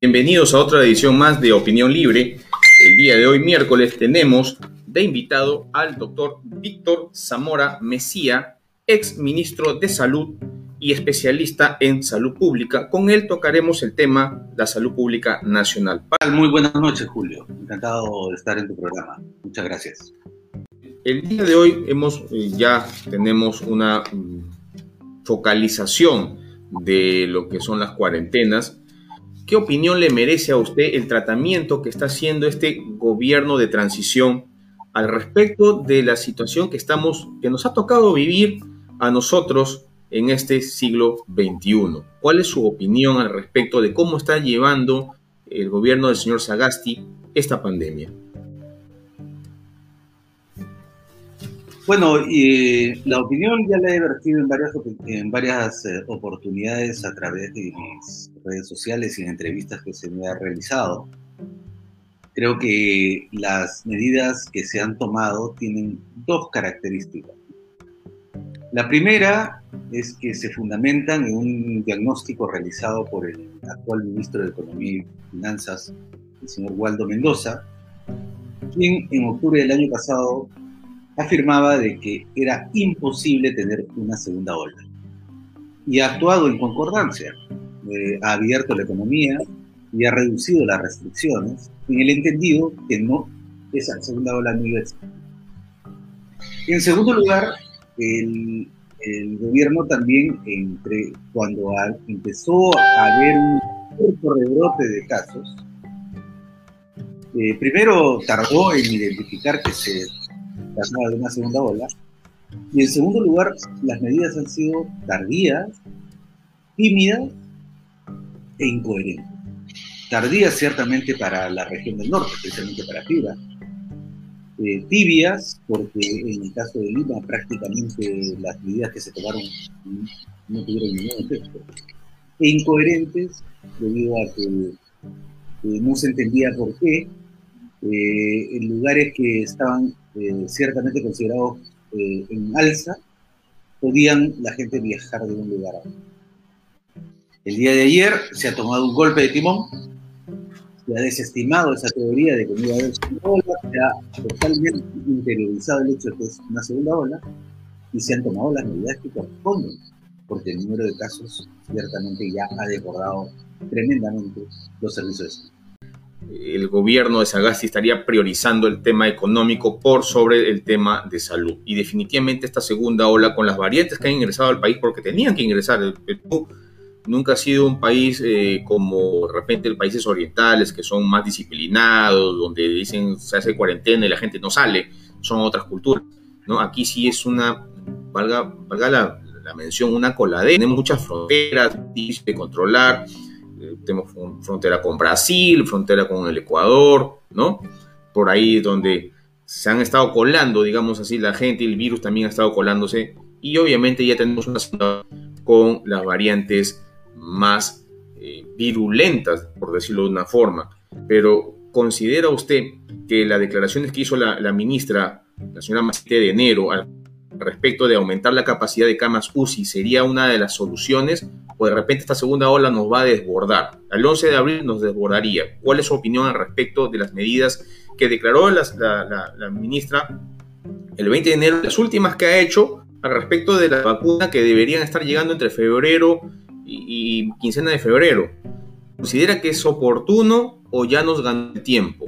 Bienvenidos a otra edición más de Opinión Libre. El día de hoy, miércoles, tenemos de invitado al doctor Víctor Zamora Mesía, ex ministro de Salud y especialista en salud pública. Con él tocaremos el tema la salud pública nacional. Muy buenas noches, Julio. Encantado de estar en tu programa. Muchas gracias. El día de hoy hemos eh, ya tenemos una mm, focalización de lo que son las cuarentenas ¿Qué opinión le merece a usted el tratamiento que está haciendo este gobierno de transición al respecto de la situación que estamos, que nos ha tocado vivir a nosotros en este siglo XXI? ¿Cuál es su opinión al respecto de cómo está llevando el gobierno del señor Sagasti esta pandemia? Bueno, y la opinión ya la he vertido en varias, en varias eh, oportunidades a través de mis redes sociales y en entrevistas que se me ha realizado. Creo que las medidas que se han tomado tienen dos características. La primera es que se fundamentan en un diagnóstico realizado por el actual ministro de Economía y Finanzas, el señor Waldo Mendoza, quien en octubre del año pasado afirmaba de que era imposible tener una segunda ola. Y ha actuado en concordancia. Eh, ha abierto la economía y ha reducido las restricciones en el entendido que no esa segunda ola no iba a existir. En segundo lugar, el, gobierno también, entre, cuando empezó a haber un rebrote de casos, eh, primero tardó en identificar que se de una segunda ola. Y en segundo lugar, las medidas han sido tardías, tímidas e incoherentes. Tardías ciertamente para la región del norte, especialmente para Fibra. Eh, tibias, porque en el caso de Lima prácticamente las medidas que se tomaron no tuvieron ningún efecto. E incoherentes debido a que no se entendía por qué eh, en lugares que estaban eh, ciertamente considerados eh, en alza, podían la gente viajar de un lugar a otro. El día de ayer se ha tomado un golpe de timón, se ha desestimado esa teoría de que no iba a haber segunda ola, se ha totalmente interiorizado el hecho de que es una segunda ola y se han tomado las medidas que corresponden, porque el número de casos ciertamente ya ha desbordado tremendamente los servicios de salud el gobierno de Sagasti estaría priorizando el tema económico por sobre el tema de salud. Y definitivamente esta segunda ola, con las variantes que han ingresado al país, porque tenían que ingresar, el Perú nunca ha sido un país eh, como de repente los países orientales, que son más disciplinados, donde dicen se hace cuarentena y la gente no sale, son otras culturas. ¿no? Aquí sí es una, valga, valga la, mención, una coladera, tenemos muchas fronteras difíciles de controlar tenemos frontera con Brasil, frontera con el Ecuador, ¿no? Por ahí donde se han estado colando, digamos así, la gente el virus también ha estado colándose. Y obviamente ya tenemos una situación con las variantes más eh, virulentas, por decirlo de una forma. Pero ¿considera usted que las declaraciones que hizo la, ministra, la señora Macite de enero, al respecto de aumentar la capacidad de camas UCI sería una de las soluciones o de repente esta segunda ola nos va a desbordar. El 11 de abril nos desbordaría. ¿Cuál es su opinión al respecto de las medidas que declaró la, ministra el 20 de enero, las últimas que ha hecho al respecto de la vacuna que deberían estar llegando entre febrero y, y quincena de febrero? ¿Considera que es oportuno o ya nos ganó el tiempo?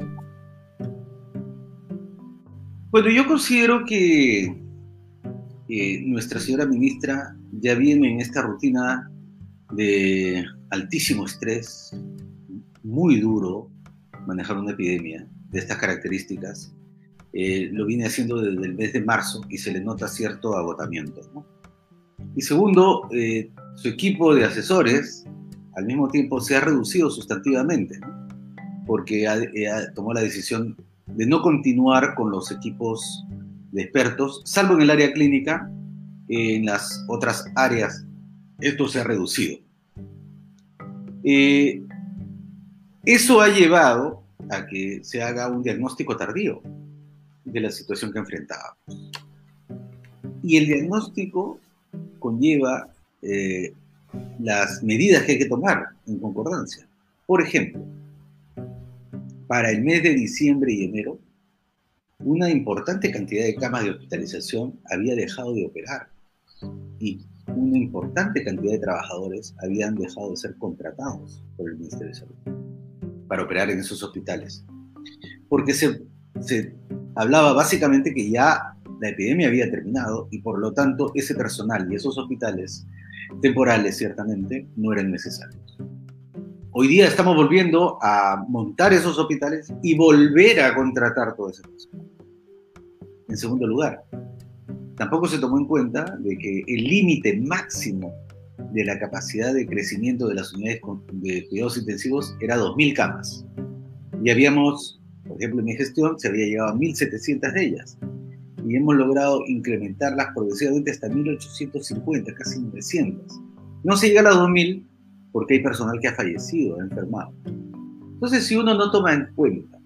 Bueno, yo considero que nuestra señora ministra ya viene en esta rutina de altísimo estrés, muy duro manejar una epidemia de estas características. Eh, lo viene haciendo desde el mes de marzo y se le nota cierto agotamiento. Y segundo, eh, su equipo de asesores al mismo tiempo se ha reducido sustantivamente, porque tomó la decisión de no continuar con los equipos de expertos, salvo en el área clínica, en las otras áreas esto se ha reducido. Eh, eso ha llevado a que se haga un diagnóstico tardío de la situación que enfrentábamos. Y el diagnóstico conlleva eh, las medidas que hay que tomar en concordancia. Por ejemplo, para el mes de diciembre y enero, una importante cantidad de camas de hospitalización había dejado de operar y una importante cantidad de trabajadores habían dejado de ser contratados por el Ministerio de Salud para operar en esos hospitales. Porque se, se hablaba básicamente que ya la epidemia había terminado y por lo tanto ese personal y esos hospitales temporales ciertamente no eran necesarios. Hoy día estamos volviendo a montar esos hospitales y volver a contratar todo ese personal. En segundo lugar, tampoco se tomó en cuenta de que el límite máximo de la capacidad de crecimiento de las unidades de cuidados intensivos era 2.000 camas. Y habíamos, por ejemplo, en mi gestión se había llegado a 1.700 de ellas. Y hemos logrado incrementarlas progresivamente hasta 1.850, casi 900. No se llega a las 2.000 porque hay personal que ha fallecido, ha enfermado. Entonces, si uno no toma en cuenta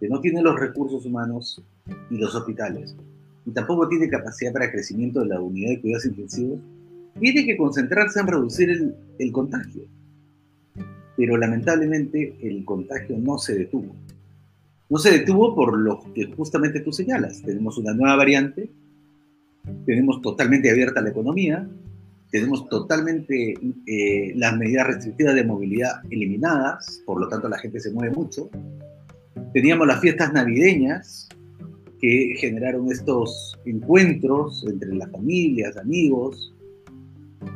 que no tiene los recursos humanos y los hospitales, y tampoco tiene capacidad para crecimiento de la unidad de cuidados intensivos, tiene que concentrarse en reducir el, el contagio. Pero lamentablemente el contagio no se detuvo. No se detuvo por lo que justamente tú señalas. Tenemos una nueva variante, tenemos totalmente abierta la economía, tenemos totalmente eh, las medidas restrictivas de movilidad eliminadas, por lo tanto la gente se mueve mucho. Teníamos las fiestas navideñas que generaron estos encuentros entre las familias, amigos,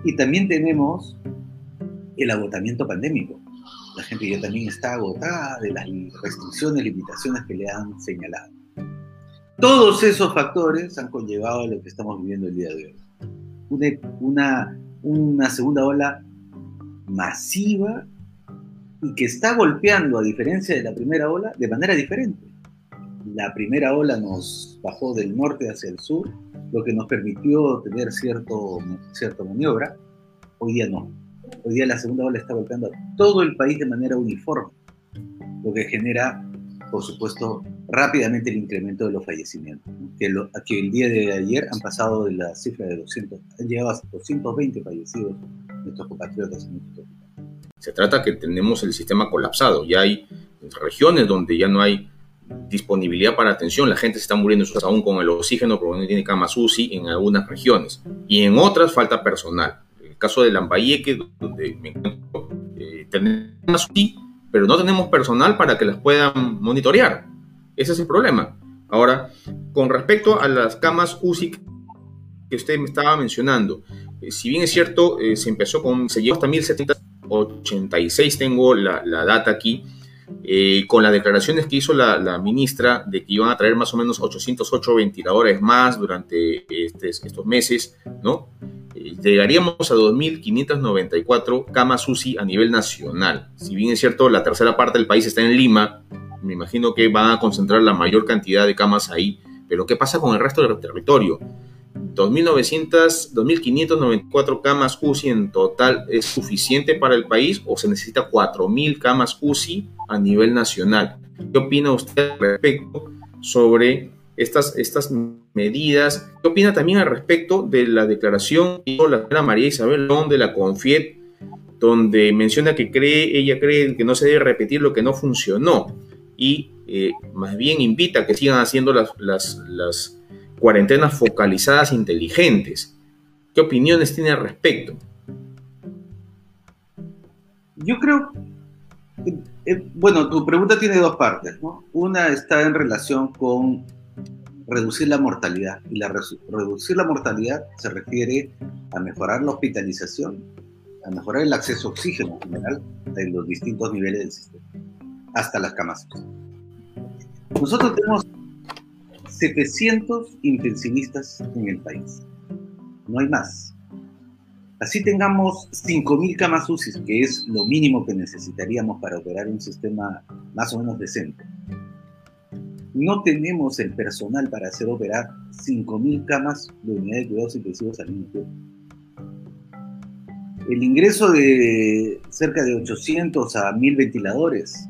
y también tenemos el agotamiento pandémico. La gente ya también está agotada de las restricciones, limitaciones que le han señalado. Todos esos factores han conllevado a lo que estamos viviendo el día de hoy. Una, una, una segunda ola masiva y que está golpeando, a diferencia de la primera ola, de manera diferente. La primera ola nos bajó del norte hacia el sur, lo que nos permitió tener cierto, cierta maniobra. Hoy día no. Hoy día la segunda ola está golpeando a todo el país de manera uniforme, lo que genera, por supuesto, rápidamente el incremento de los fallecimientos. Que, lo, que el día de ayer han pasado de la cifra de 200, han llegado a 220 fallecidos nuestros compatriotas en nuestro Se trata que tenemos el sistema colapsado. Ya hay regiones donde ya no hay disponibilidad para atención, la gente se está muriendo aún con el oxígeno porque no tiene camas UCI en algunas regiones y en otras falta personal. El caso de Lambayeque, donde me encuentro, eh, tenemos UCI, pero no tenemos personal para que las puedan monitorear. Ese es el problema. Ahora, con respecto a las camas UCI que usted me estaba mencionando, eh, si bien es cierto, eh, se empezó con, se llegó hasta 1786, tengo la, la data aquí, eh, con las declaraciones que hizo la, ministra de que iban a traer más o menos 808 ventiladores más durante este, estos meses, ¿no? Eh, llegaríamos a 2.594 camas UCI a nivel nacional. Si bien es cierto, la tercera parte del país está en Lima, me imagino que van a concentrar la mayor cantidad de camas ahí, pero ¿qué pasa con el resto del territorio? 2.594 camas UCI en total es suficiente para el país o se necesita 4.000 camas UCI a nivel nacional. ¿Qué opina usted al respecto sobre estas, estas medidas? ¿Qué opina también al respecto de la declaración que hizo la señora María Isabel Lón de la CONFIET, donde menciona que cree, ella cree que no se debe repetir lo que no funcionó y eh, más bien invita a que sigan haciendo las, las cuarentenas focalizadas inteligentes. ¿Qué opiniones tiene al respecto? Yo creo, eh, bueno, tu pregunta tiene dos partes, ¿no? Una está en relación con reducir la mortalidad, y la reducir la mortalidad se refiere a mejorar la hospitalización, a mejorar el acceso a oxígeno en general en los distintos niveles del sistema, hasta las camas. Nosotros tenemos 700 intensivistas en el país. No hay más. Así tengamos 5.000 camas UCI, que es lo mínimo que necesitaríamos para operar un sistema más o menos decente. No tenemos el personal para hacer operar 5.000 camas de unidad de cuidados intensivos al mismo tiempo. El ingreso de cerca de 800 a 1.000 ventiladores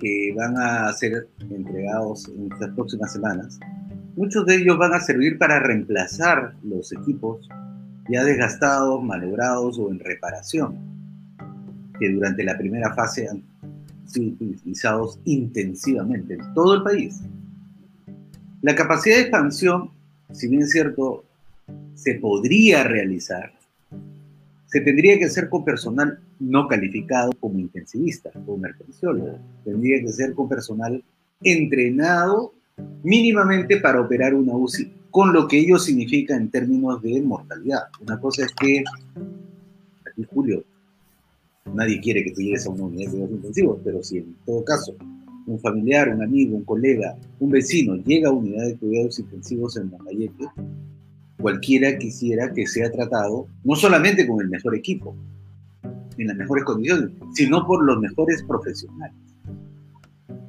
que van a ser entregados en estas próximas semanas Muchos de ellos van a servir para reemplazar los equipos ya desgastados, malogrados o en reparación, que durante la primera fase sido utilizados intensivamente en todo el país. La capacidad de expansión, si bien es cierto, se podría realizar, se tendría que hacer con personal no calificado como intensivista, como emergenciólogo. Tendría que ser con personal entrenado mínimamente para operar una UCI, con lo que ello significa en términos de mortalidad. Una cosa es que, aquí Julio, nadie quiere que tú llegues a una unidad de cuidados intensivos, pero si en todo caso un familiar, un amigo, un colega, un vecino llega a unidad de cuidados intensivos en Lambayeque, cualquiera quisiera que sea tratado no solamente con el mejor equipo, en las mejores condiciones, sino por los mejores profesionales.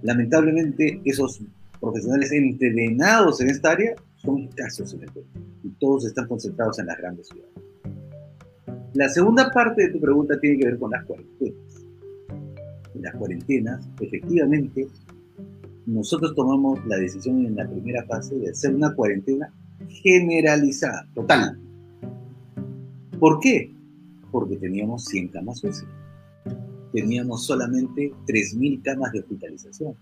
Lamentablemente, esos profesionales entrenados en esta área son escasos en el país y todos están concentrados en las grandes ciudades. La segunda parte de tu pregunta tiene que ver con las cuarentenas. En las cuarentenas, efectivamente, nosotros tomamos la decisión en la primera fase de hacer una cuarentena generalizada, total. ¿Por qué? Porque teníamos 100 camas UCI. Teníamos solamente 3.000 camas de hospitalización.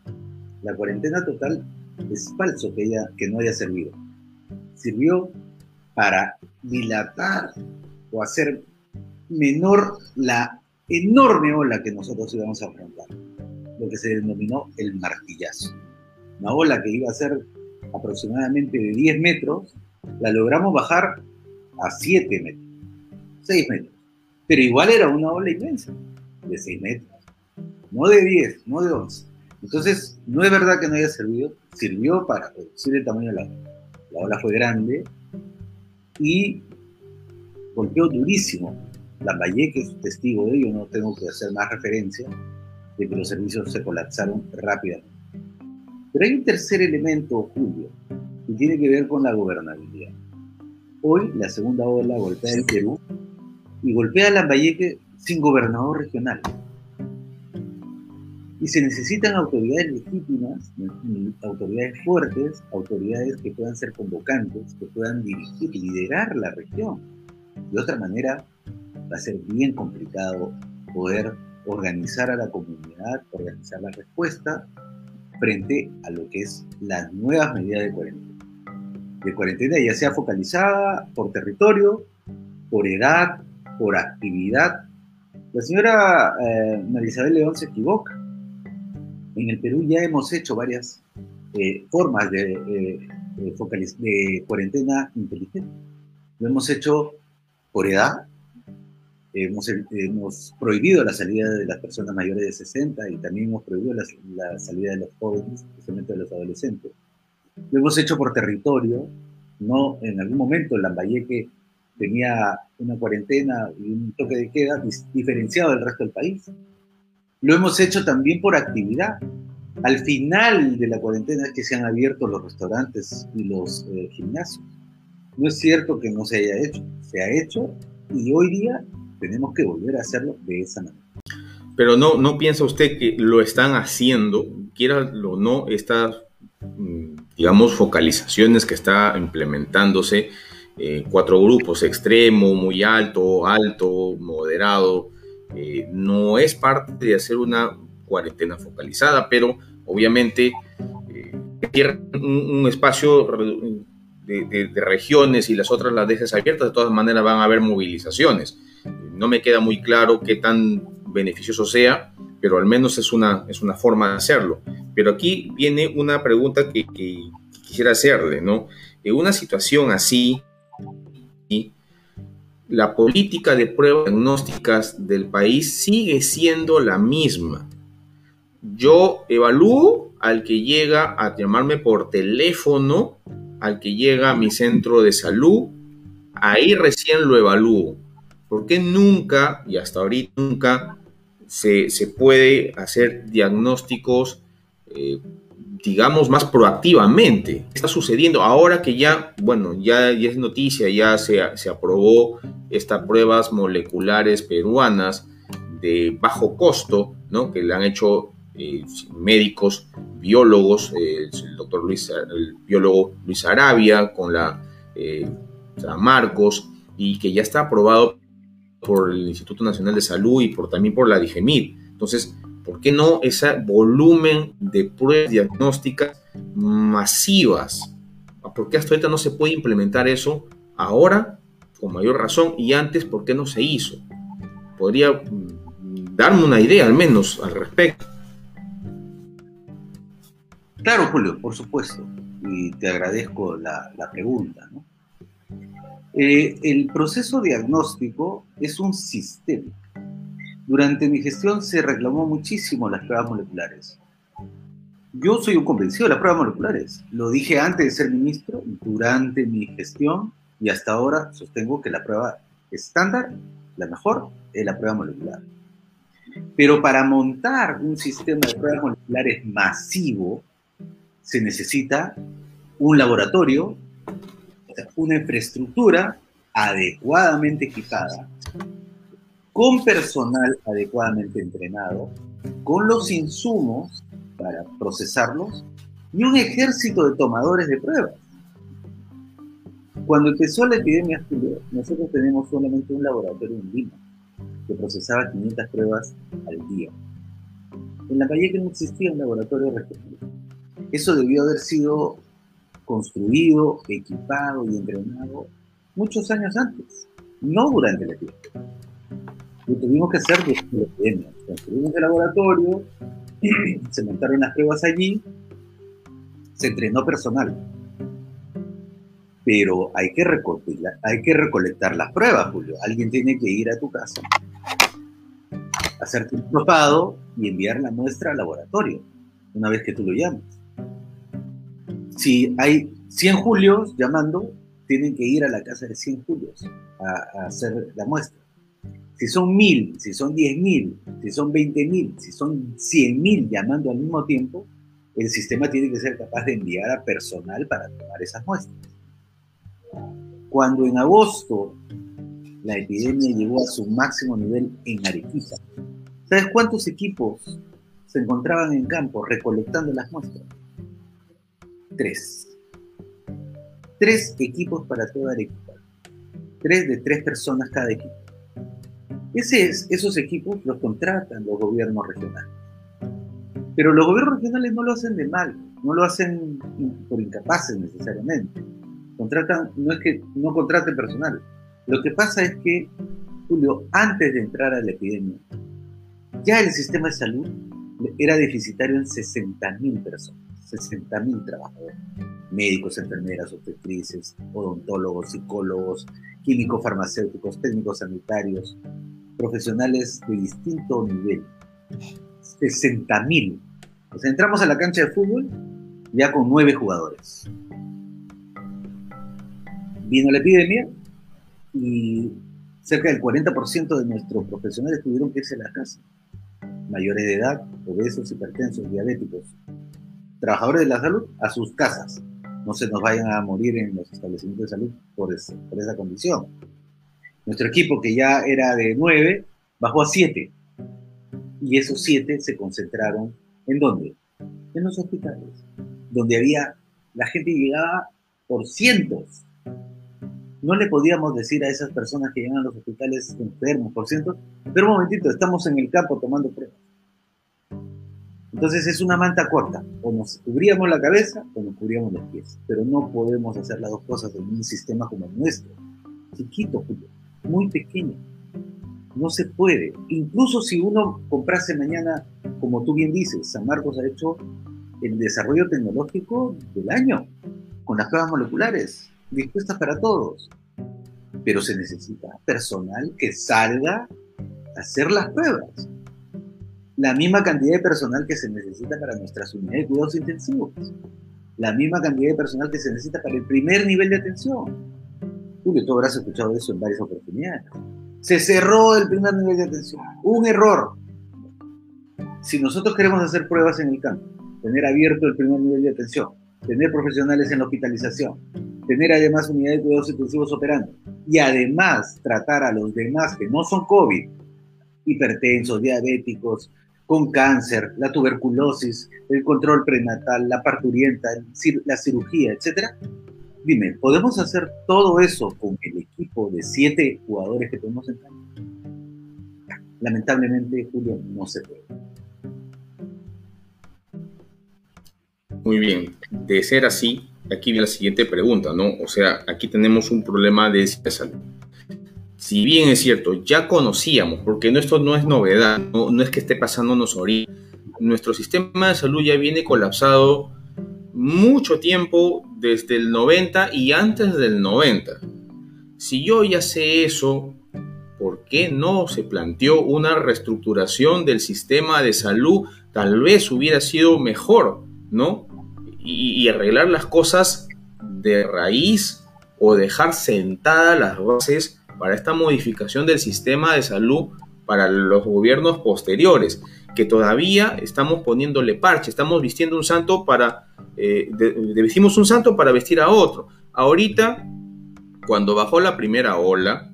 La cuarentena total es falso que, no haya servido. Sirvió para dilatar o hacer menor la enorme ola que nosotros íbamos a afrontar, lo que se denominó el martillazo. Una ola que iba a ser aproximadamente de 10 metros, la logramos bajar a 7 metros, 6 metros. Pero igual era una ola inmensa, de 6 metros, no de 10, no de 11. Entonces, no es verdad que no haya servido, sirvió para reducir el tamaño de la ola. La ola fue grande y golpeó durísimo. que es testigo de ello, no tengo que hacer más referencia, de que los servicios se colapsaron rápidamente. Pero hay un tercer elemento, Julio, que tiene que ver con la gobernabilidad. Hoy la segunda ola golpea el Perú y golpea a Lambayeque sin gobernador regional. Y se necesitan autoridades legítimas, autoridades fuertes, autoridades que puedan ser convocantes, que puedan dirigir, liderar la región. De otra manera, va a ser bien complicado poder organizar a la comunidad, organizar la respuesta frente a lo que es las nuevas medidas de cuarentena. De cuarentena ya sea focalizada por territorio, por edad, por actividad. La señora eh, Marisabel León se equivoca. En el Perú ya hemos hecho varias eh, formas de, eh, de cuarentena inteligente. Lo hemos hecho por edad, hemos, prohibido la salida de las personas mayores de 60 y también hemos prohibido la, salida de los jóvenes, especialmente de los adolescentes. Lo hemos hecho por territorio, no en algún momento Lambayeque tenía una cuarentena y un toque de queda diferenciado del resto del país. Lo hemos hecho también por actividad. Al final de la cuarentena es que se han abierto los restaurantes y los eh, gimnasios. No es cierto que no se haya hecho, se ha hecho y hoy día tenemos que volver a hacerlo de esa manera. Pero no, no piensa usted que lo están haciendo, quiera o no, estas, mm, digamos, focalizaciones que está implementándose, eh, cuatro grupos, extremo, muy alto, alto, moderado, eh, no es parte de hacer una cuarentena focalizada, pero obviamente eh, un, espacio de, regiones y las otras las dejes abiertas, de todas maneras van a haber movilizaciones. No me queda muy claro qué tan beneficioso sea, pero al menos es una, es una forma de hacerlo. Pero aquí viene una pregunta que, quisiera hacerle, ¿no? En una situación así, la política de pruebas diagnósticas del país sigue siendo la misma. Yo evalúo al que llega a llamarme por teléfono, al que llega a mi centro de salud, ahí recién lo evalúo. ¿Por qué nunca, y hasta ahorita nunca, se, puede hacer diagnósticos, eh, digamos, más proactivamente? ¿Qué está sucediendo ahora que ya, bueno, ya, es noticia, ya se, se aprobó estas pruebas moleculares peruanas de bajo costo, ¿no? Que le han hecho eh, médicos, biólogos, eh, el doctor Luis, el biólogo Luis Arabia con la Marcos, y que ya está aprobado por el Instituto Nacional de Salud y por, también por la DIGEMID. Entonces, ¿Por qué no ese volumen de pruebas diagnósticas masivas? ¿Por qué hasta ahorita no se puede implementar eso ahora con mayor razón y antes por qué no se hizo? Podría mm, darme una idea al menos al respecto. Claro, Julio, por supuesto. Y te agradezco la, pregunta. Eh, el proceso diagnóstico es un sistema. Durante mi gestión se reclamó muchísimo las pruebas moleculares. Yo soy un convencido de las pruebas moleculares. Lo dije antes de ser ministro, durante mi gestión y hasta ahora sostengo que la prueba estándar, la mejor, es la prueba molecular. Pero para montar un sistema de pruebas moleculares masivo, se necesita un laboratorio, una infraestructura adecuadamente equipada, con personal adecuadamente entrenado, con los insumos para procesarlos y un ejército de tomadores de pruebas. Cuando empezó la epidemia, nosotros tenemos solamente un laboratorio en Lima que procesaba 500 pruebas al día. En la calle que no existía un laboratorio regional. Eso debió haber sido construido, equipado y entrenado muchos años antes, no durante la epidemia. Lo tuvimos que hacer desde epidemia. Construimos el laboratorio, se montaron las pruebas allí, se entrenó personal. Pero hay que, hay que recolectar las pruebas, Julio. Alguien tiene que ir a tu casa, hacerte un probado y enviar la muestra al laboratorio, una vez que tú lo llamas si hay 100 Julios llamando, tienen que ir a la casa de 100 Julios a, hacer la muestra. Si son 1000, si son 10.000, si son 20.000, si son 100.000 llamando al mismo tiempo, el sistema tiene que ser capaz de enviar a personal para tomar esas muestras. Cuando en agosto la epidemia llegó a su máximo nivel en Arequipa, ¿sabes cuántos equipos se encontraban en campo recolectando las muestras? tres. Tres equipos para toda Arequipa. Tres de tres personas cada equipo. Ese esos equipos los contratan los gobiernos regionales. Pero los gobiernos regionales no lo hacen de mal, no lo hacen por incapaces necesariamente. Contratan, no es que no contraten personal. Lo que pasa es que, Julio, antes de entrar a la epidemia, ya el sistema de salud era deficitario en 60.000 personas. 60.000 trabajadores, médicos, enfermeras, obstetrices, odontólogos, psicólogos, químicos farmacéuticos, técnicos sanitarios, profesionales de distinto nivel. 60.000. O sea, entramos a la cancha de fútbol ya con nueve jugadores. Vino la epidemia y cerca del 40% de nuestros profesionales tuvieron que irse a la casa. Mayores de edad, obesos, hipertensos, diabéticos, trabajadores de la salud a sus casas. No se nos vayan a morir en los establecimientos de salud por, por esa condición. Nuestro equipo, que ya era de nueve, bajó a siete. Y esos siete se concentraron en dónde? En los hospitales, donde había, la gente llegaba por cientos. No le podíamos decir a esas personas que llegan a los hospitales enfermos por cientos, pero un momentito, estamos en el campo tomando pruebas. Entonces es una manta corta, o nos cubríamos la cabeza o nos cubríamos los pies, pero no podemos hacer las dos cosas en un sistema como el nuestro, chiquito, muy pequeño. No se puede. Incluso si uno comprase mañana, como tú bien dices, San Marcos ha hecho el desarrollo tecnológico del año, con las pruebas moleculares, dispuestas para todos. Pero se necesita personal que salga a hacer las pruebas la misma cantidad de personal que se necesita para nuestras unidades de cuidados intensivos, la misma cantidad de personal que se necesita para el primer nivel de atención. Julio, tú habrás escuchado eso en varias oportunidades. Se cerró el primer nivel de atención. Un error. Si nosotros queremos hacer pruebas en el campo, tener abierto el primer nivel de atención, tener profesionales en hospitalización, tener además unidades de cuidados intensivos operando y además tratar a los demás que no son COVID, hipertensos, diabéticos, con cáncer, la tuberculosis, el control prenatal, la parturienta, la cirugía, etc dime, ¿podemos hacer todo eso con el equipo de siete jugadores que tenemos en? Lamentablemente, Julio, no se puede. Muy bien, de ser así, aquí viene la siguiente pregunta, ¿no? O sea, aquí tenemos un problema de salud. Si bien es cierto, ya conocíamos, porque esto no es novedad, no, no es que esté pasándonos ahorita, nuestro sistema de salud ya viene colapsado mucho tiempo desde el 90 y antes del 90. Si yo ya sé eso, ¿por qué no se planteó una reestructuración del sistema de salud? Tal vez hubiera sido mejor, ¿no? Y, arreglar las cosas de raíz o dejar sentadas las bases para esta modificación del sistema de salud para los gobiernos posteriores, que todavía estamos poniéndole parche, estamos vistiendo un santo para, eh, vestimos un santo para vestir a otro. Ahorita, cuando bajó la primera ola,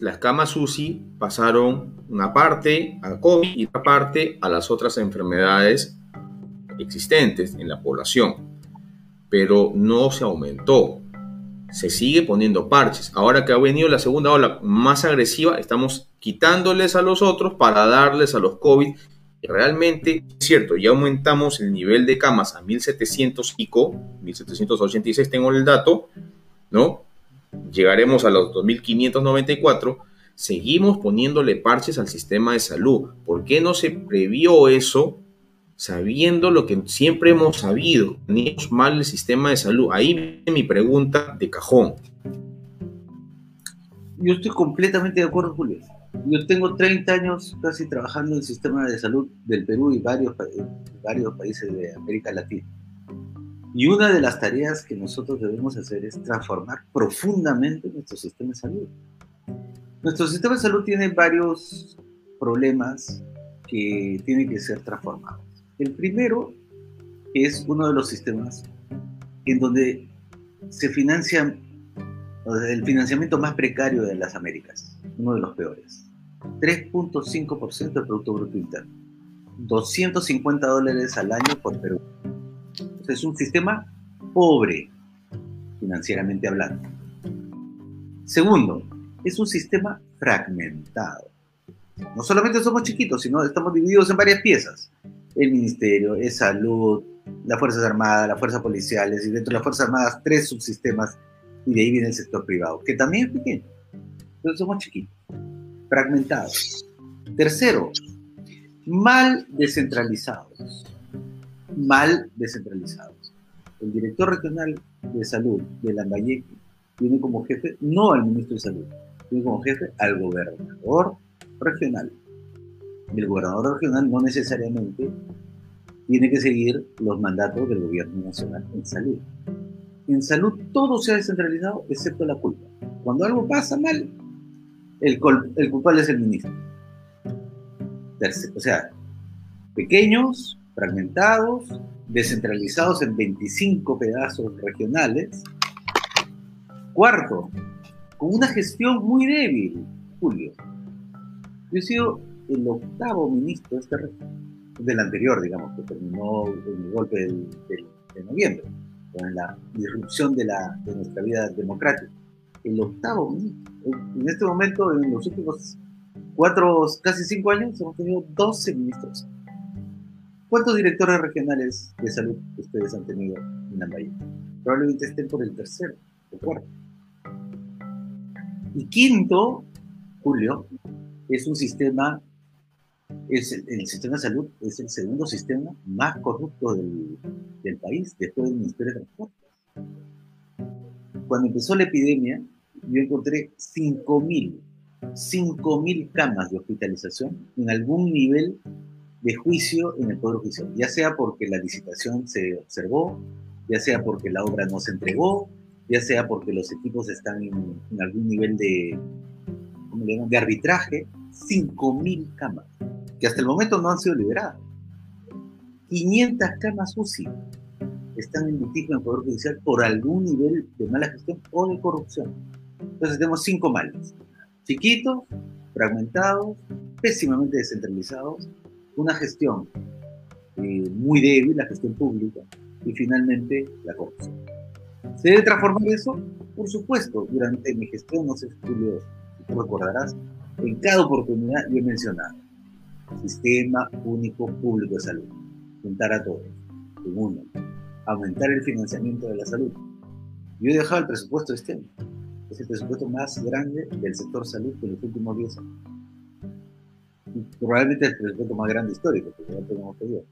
las camas UCI pasaron una parte a COVID y otra parte a las otras enfermedades existentes en la población, pero no se aumentó. Se sigue poniendo parches. Ahora que ha venido la segunda ola más agresiva, estamos quitándoles a los otros para darles a los COVID. Y realmente, es cierto, ya aumentamos el nivel de camas a 1700 pico, 1786 tengo el dato, ¿no? Llegaremos a los 2594 seguimos poniéndole parches al sistema de salud. ¿Por qué no se previó eso sabiendo lo que siempre hemos sabido? Teníamos mal el sistema de salud. Ahí viene mi pregunta de cajón. Yo estoy completamente de acuerdo, Julio. Yo tengo 30 años casi trabajando en el sistema de salud del Perú y varios, varios países de América Latina. Y una de las tareas que nosotros debemos hacer es transformar profundamente nuestro sistema de salud. Nuestro sistema de salud tiene varios problemas que tienen que ser transformados. El primero es uno de los sistemas en donde se financia el financiamiento más precario de las Américas, uno de los peores. 3.5% del Producto Bruto Interno. 250 dólares al año por Perú. es un sistema pobre, financieramente hablando. Segundo, es un sistema fragmentado. No solamente somos chiquitos, sino estamos divididos en varias piezas. El ministerio, el salud, las Fuerzas Armadas, las Fuerzas Policiales y dentro de las Fuerzas Armadas tres subsistemas y de ahí viene el sector privado, que también es pequeño. Entonces somos chiquitos, fragmentados. Tercero, mal descentralizados. Mal descentralizados. El director regional de salud de Lambayeque tiene como jefe no al ministro de salud, tiene como jefe al gobernador regional. El gobernador regional no necesariamente tiene que seguir los mandatos del gobierno nacional en salud. En salud todo se ha descentralizado excepto la culpa. Cuando algo pasa mal, el, el culpable es el ministro. O sea, pequeños, fragmentados, descentralizados en 25 pedazos regionales. Cuarto, con una gestión muy débil, Julio. Yo he sido el octavo ministro este, del anterior, digamos, que terminó en el golpe de noviembre, con la disrupción de, la, de nuestra vida democrática. El octavo ministro. En este momento, en los últimos cuatro, casi cinco años, hemos tenido 12 ministros. ¿Cuántos directores regionales de salud ustedes han tenido en Bahía? Probablemente estén por el tercero o cuarto. Y quinto, Julio, es un sistema, es el, sistema de salud es el segundo sistema más corrupto del, del país, después del Ministerio de Transportes. Cuando empezó la epidemia, yo encontré 5.000, 5.000 camas de hospitalización en algún nivel de juicio en el Poder Judicial, ya sea porque la licitación se observó, ya sea porque la obra no se entregó, ya sea porque los equipos están en, algún nivel de, de arbitraje, 5.000 camas, que hasta el momento no han sido liberadas. 500 camas UCI están en litigio en el Poder Judicial por algún nivel de mala gestión o de corrupción. Entonces tenemos cinco males. Chiquitos, fragmentados, pésimamente descentralizados, una gestión eh, muy débil, la gestión pública, y finalmente la corrupción. ¿Se debe transformar eso? Por supuesto, durante mi gestión, no sé si tú, recordarás, en cada oportunidad yo he mencionado Sistema Único Público de Salud, juntar a todos, uno, aumentar el financiamiento de la salud. Yo he dejado el presupuesto este año. Es el presupuesto más grande del sector salud de los últimos 10 años. Y probablemente el presupuesto más grande histórico, porque ya tenemos pedido.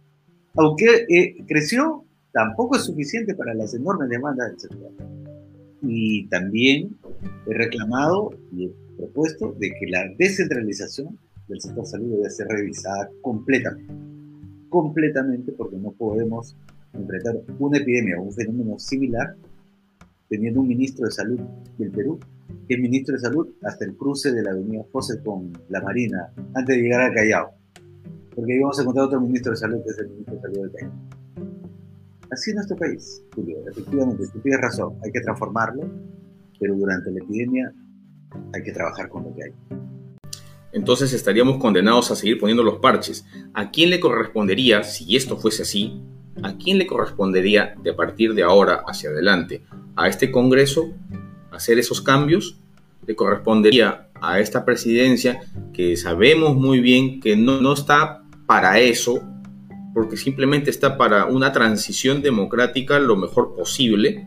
Aunque eh, creció, tampoco es suficiente para las enormes demandas del sector. Y también he reclamado y he propuesto de que la descentralización del sector salud debe ser revisada completamente. Completamente, porque no podemos enfrentar una epidemia o un fenómeno similar teniendo un ministro de salud del Perú, que es ministro de salud hasta el cruce de la avenida José con la Marina, antes de llegar al Callao. Porque ahí vamos a encontrar otro ministro de salud, que es el ministro de salud del Callao. Así es nuestro país, Julio. Efectivamente, tú tienes razón, hay que transformarlo, pero durante la epidemia hay que trabajar con lo que hay. Entonces estaríamos condenados a seguir poniendo los parches. ¿A quién le correspondería, si esto fuese así, a quién le correspondería de partir de ahora hacia adelante? ¿A este Congreso hacer esos cambios? ¿Le correspondería a esta presidencia que sabemos muy bien que no, no está para eso, porque simplemente está para una transición democrática lo mejor posible?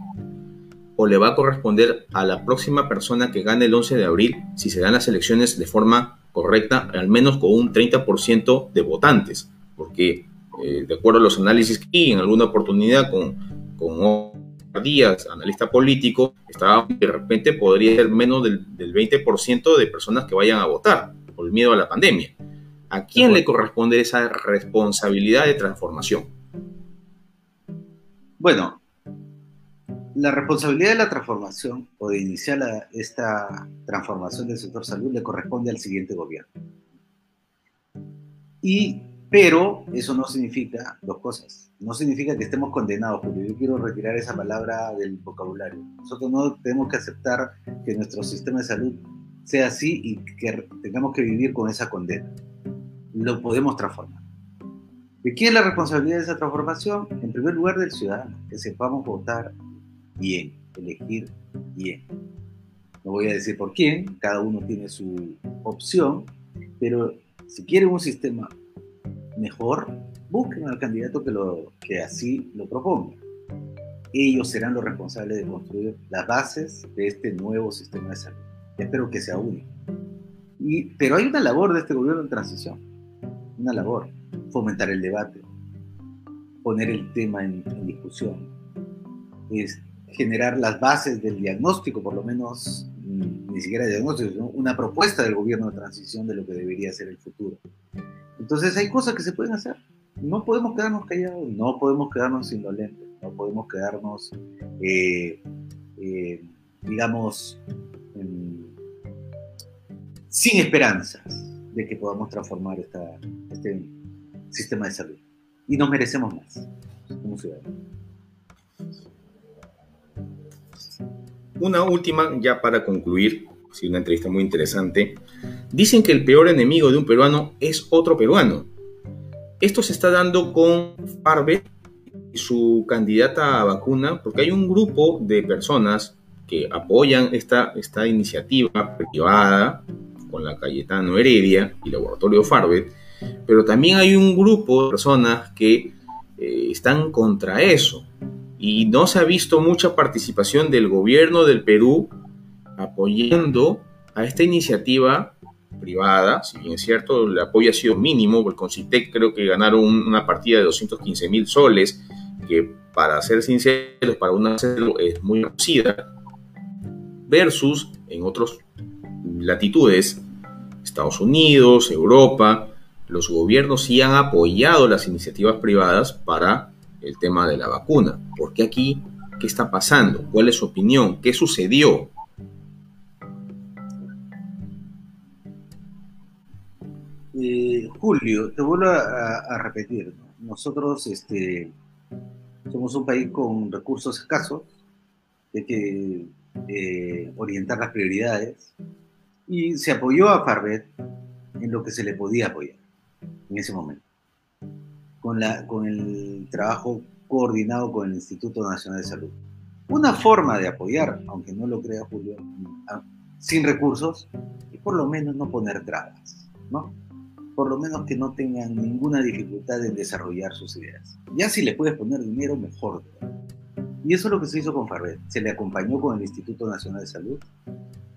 o le va a corresponder a la próxima persona que gane el 11 de abril si se dan las elecciones de forma correcta, al menos con un 30% de votantes, porque eh, de acuerdo a los análisis que en alguna oportunidad con, con Díaz, analista político, estaba de repente podría ser menos del, del 20% de personas que vayan a votar por el miedo a la pandemia. ¿A quién le corresponde esa responsabilidad de transformación? Bueno, la responsabilidad de la transformación o de iniciar esta transformación del sector salud le corresponde al siguiente gobierno. Y, pero eso no significa dos cosas. No significa que estemos condenados, Julio. Yo quiero retirar esa palabra del vocabulario. Nosotros no tenemos que aceptar que nuestro sistema de salud sea así y que tengamos que vivir con esa condena. Lo podemos transformar. ¿De quién es la responsabilidad de esa transformación? En primer lugar, del ciudadano, que sepamos votar bien, elegir bien. No voy a decir por quién, cada uno tiene su opción, pero si quieren un sistema mejor, busquen al candidato que, lo, que así lo proponga. Ellos serán los responsables de construir las bases de este nuevo sistema de salud. Espero que sea único. Y, pero hay una labor de este gobierno en transición, una labor, fomentar el debate, poner el tema en, en discusión, es generar las bases del diagnóstico, por lo menos mm, ni siquiera diagnóstico, sino una propuesta del gobierno de transición de lo que debería ser el futuro. Entonces hay cosas que se pueden hacer. No podemos quedarnos callados, no podemos quedarnos indolentes, no podemos quedarnos, eh, eh, digamos, sin esperanzas de que podamos transformar esta, este sistema de salud. Y nos merecemos más como ciudadanos. Una última, ya para concluir, sí, una entrevista muy interesante. Dicen que el peor enemigo de un peruano es otro peruano. Esto se está dando con Farbe y su candidata a vacuna, porque hay un grupo de personas que apoyan esta, esta iniciativa privada con la Cayetano Heredia y Laboratorio Farbe, pero también hay un grupo de personas que eh, están contra eso y no se ha visto mucha participación del gobierno del Perú apoyando a esta iniciativa privada, si bien es cierto, el apoyo ha sido mínimo, el Concitec creo que ganaron una partida de 215 mil soles, que para ser sinceros, para una es muy reducida, versus en otras latitudes, Estados Unidos, Europa, los gobiernos sí han apoyado las iniciativas privadas para el tema de la vacuna. ¿Por qué aquí? ¿Qué está pasando? ¿Cuál es su opinión? ¿Qué sucedió? Eh, Julio, te vuelvo a, repetir. Nosotros este, somos un país con recursos escasos, hay que eh, orientar las prioridades y se apoyó a Farvet en lo que se le podía apoyar en ese momento con, la, con el trabajo coordinado con el Instituto Nacional de Salud. Una forma de apoyar, aunque no lo crea Julio, sin recursos, y por lo menos no poner trabas, ¿no? por lo menos que no tengan ninguna dificultad en desarrollar sus ideas. Ya si le puedes poner dinero, mejor. Y eso es lo que se hizo con Farbet. Se le acompañó con el Instituto Nacional de Salud,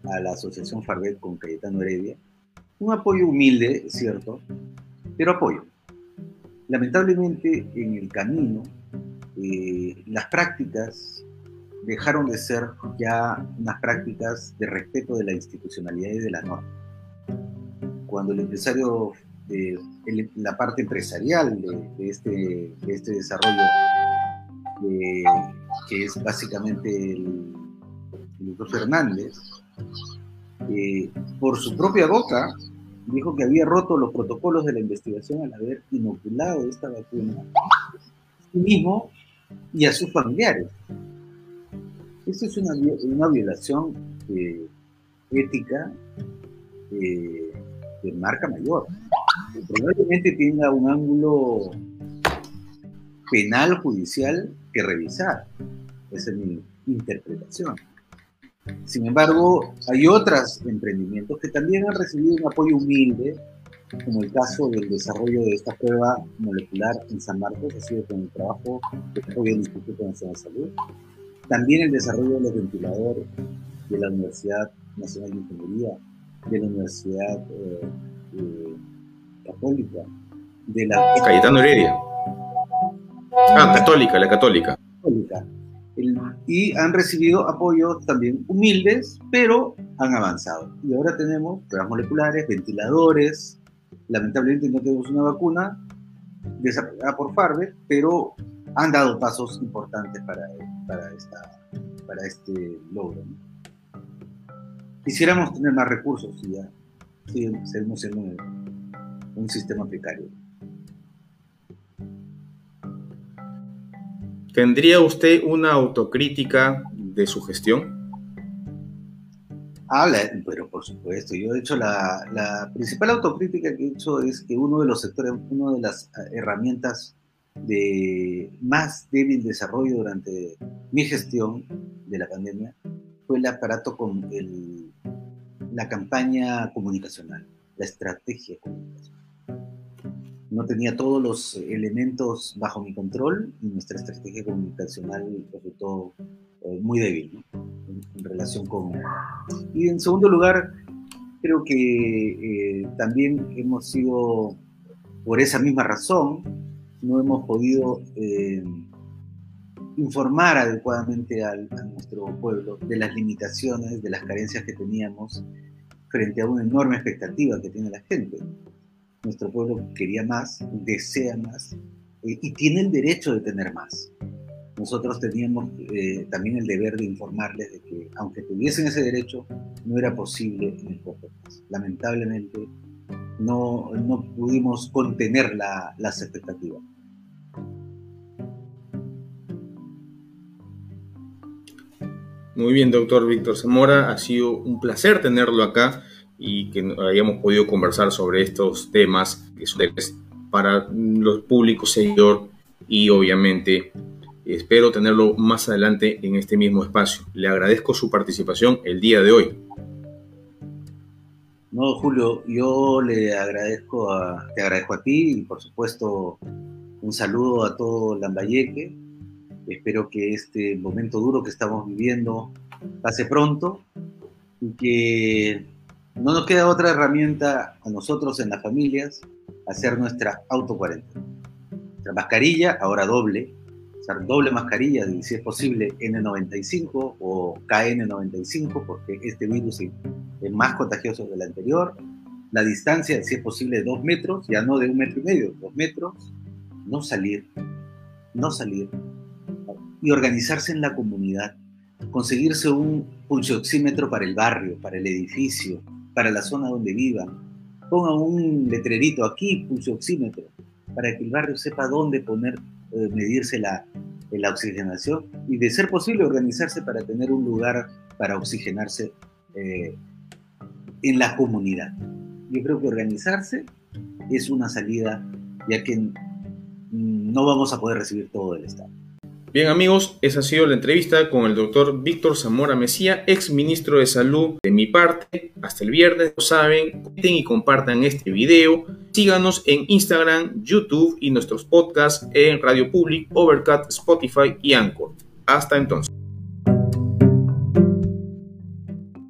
a la Asociación Farbet con Cayetano Heredia. Un apoyo humilde, cierto, pero apoyo. Lamentablemente, en el camino, eh, las prácticas dejaron de ser ya unas prácticas de respeto de la institucionalidad y de la norma. Cuando el empresario, la parte empresarial de, este, de este desarrollo, que es básicamente el, doctor Fernández, eh, por su propia boca dijo que había roto los protocolos de la investigación al haber inoculado esta vacuna a sí mismo y a sus familiares. Esto es una, una violación eh, ética eh, de marca mayor. Probablemente tenga un ángulo penal judicial que revisar. Esa es mi interpretación. Sin embargo, hay otros emprendimientos que también han recibido un apoyo humilde, como el caso del desarrollo de esta prueba molecular en San Marcos, ha sido con el trabajo que apoya el Instituto Nacional de Salud. También el desarrollo de los ventiladores de la Universidad Nacional de Ingeniería, de la Universidad eh, eh, Católica, de la... Cayetano Heredia. Ah, católica, la católica. católica y han recibido apoyos también humildes, pero han avanzado. Y ahora tenemos pruebas moleculares, ventiladores, lamentablemente no tenemos una vacuna desarrollada por Farbe, pero han dado pasos importantes para, para, esta, para este logro. Quisiéramos tener más recursos y ya seguimos siendo un sistema precario. ¿Tendría usted una autocrítica de su gestión? Habla, pero por supuesto, yo he hecho la, la, principal autocrítica que he hecho es que uno de los sectores, una de las eh, herramientas de más débil desarrollo durante mi gestión de la pandemia fue el aparato con el, la campaña comunicacional, la estrategia comunicacional no tenía todos los elementos bajo mi control y nuestra estrategia comunicacional resultó eh, muy débil en, relación con... Y en segundo lugar, creo que eh, también hemos sido, por esa misma razón, no hemos podido eh, informar adecuadamente a nuestro pueblo de las limitaciones, de las carencias que teníamos frente a una enorme expectativa que tiene la gente nuestro pueblo quería más, desea más eh, y tiene el derecho de tener más. Nosotros teníamos eh, también el deber de informarles de que, aunque tuviesen ese derecho, no era posible en el corto Lamentablemente, no, no pudimos contener la, las expectativas. Muy bien, doctor Víctor Zamora, ha sido un placer tenerlo acá y que hayamos podido conversar sobre estos temas que son para los públicos seguidor y obviamente espero tenerlo más adelante en este mismo espacio. Le agradezco su participación el día de hoy. No, Julio, yo le agradezco a, te agradezco a ti y por supuesto un saludo a todo Lambayeque. Espero que este momento duro que estamos viviendo pase pronto y que no nos queda otra herramienta a nosotros en las familias hacer nuestra autocuarentena. Nuestra mascarilla, ahora doble, usar doble mascarilla, si es posible N95 o KN95, porque este virus es más contagioso que el anterior. La distancia, si es posible, dos metros, ya no de un metro y medio, dos metros. No salir, no salir. Y organizarse en la comunidad. Conseguirse un pulsioxímetro para el barrio, para el edificio, para la zona donde vivan. Ponga un letrerito aquí, pulso oxímetro, para que el barrio sepa dónde poner, eh, medirse la, la oxigenación y de ser posible organizarse para tener un lugar para oxigenarse eh, en la comunidad. Yo creo que organizarse es una salida, ya que no vamos a poder recibir todo del Estado. Bien amigos, esa ha sido la entrevista con el doctor Víctor Zamora Mesía, ex ministro de Salud de mi parte. Hasta el viernes, lo saben, comenten y compartan este video. Síganos en Instagram, YouTube y nuestros podcasts en Radio Public, Overcast, Spotify y Anchor. Hasta entonces.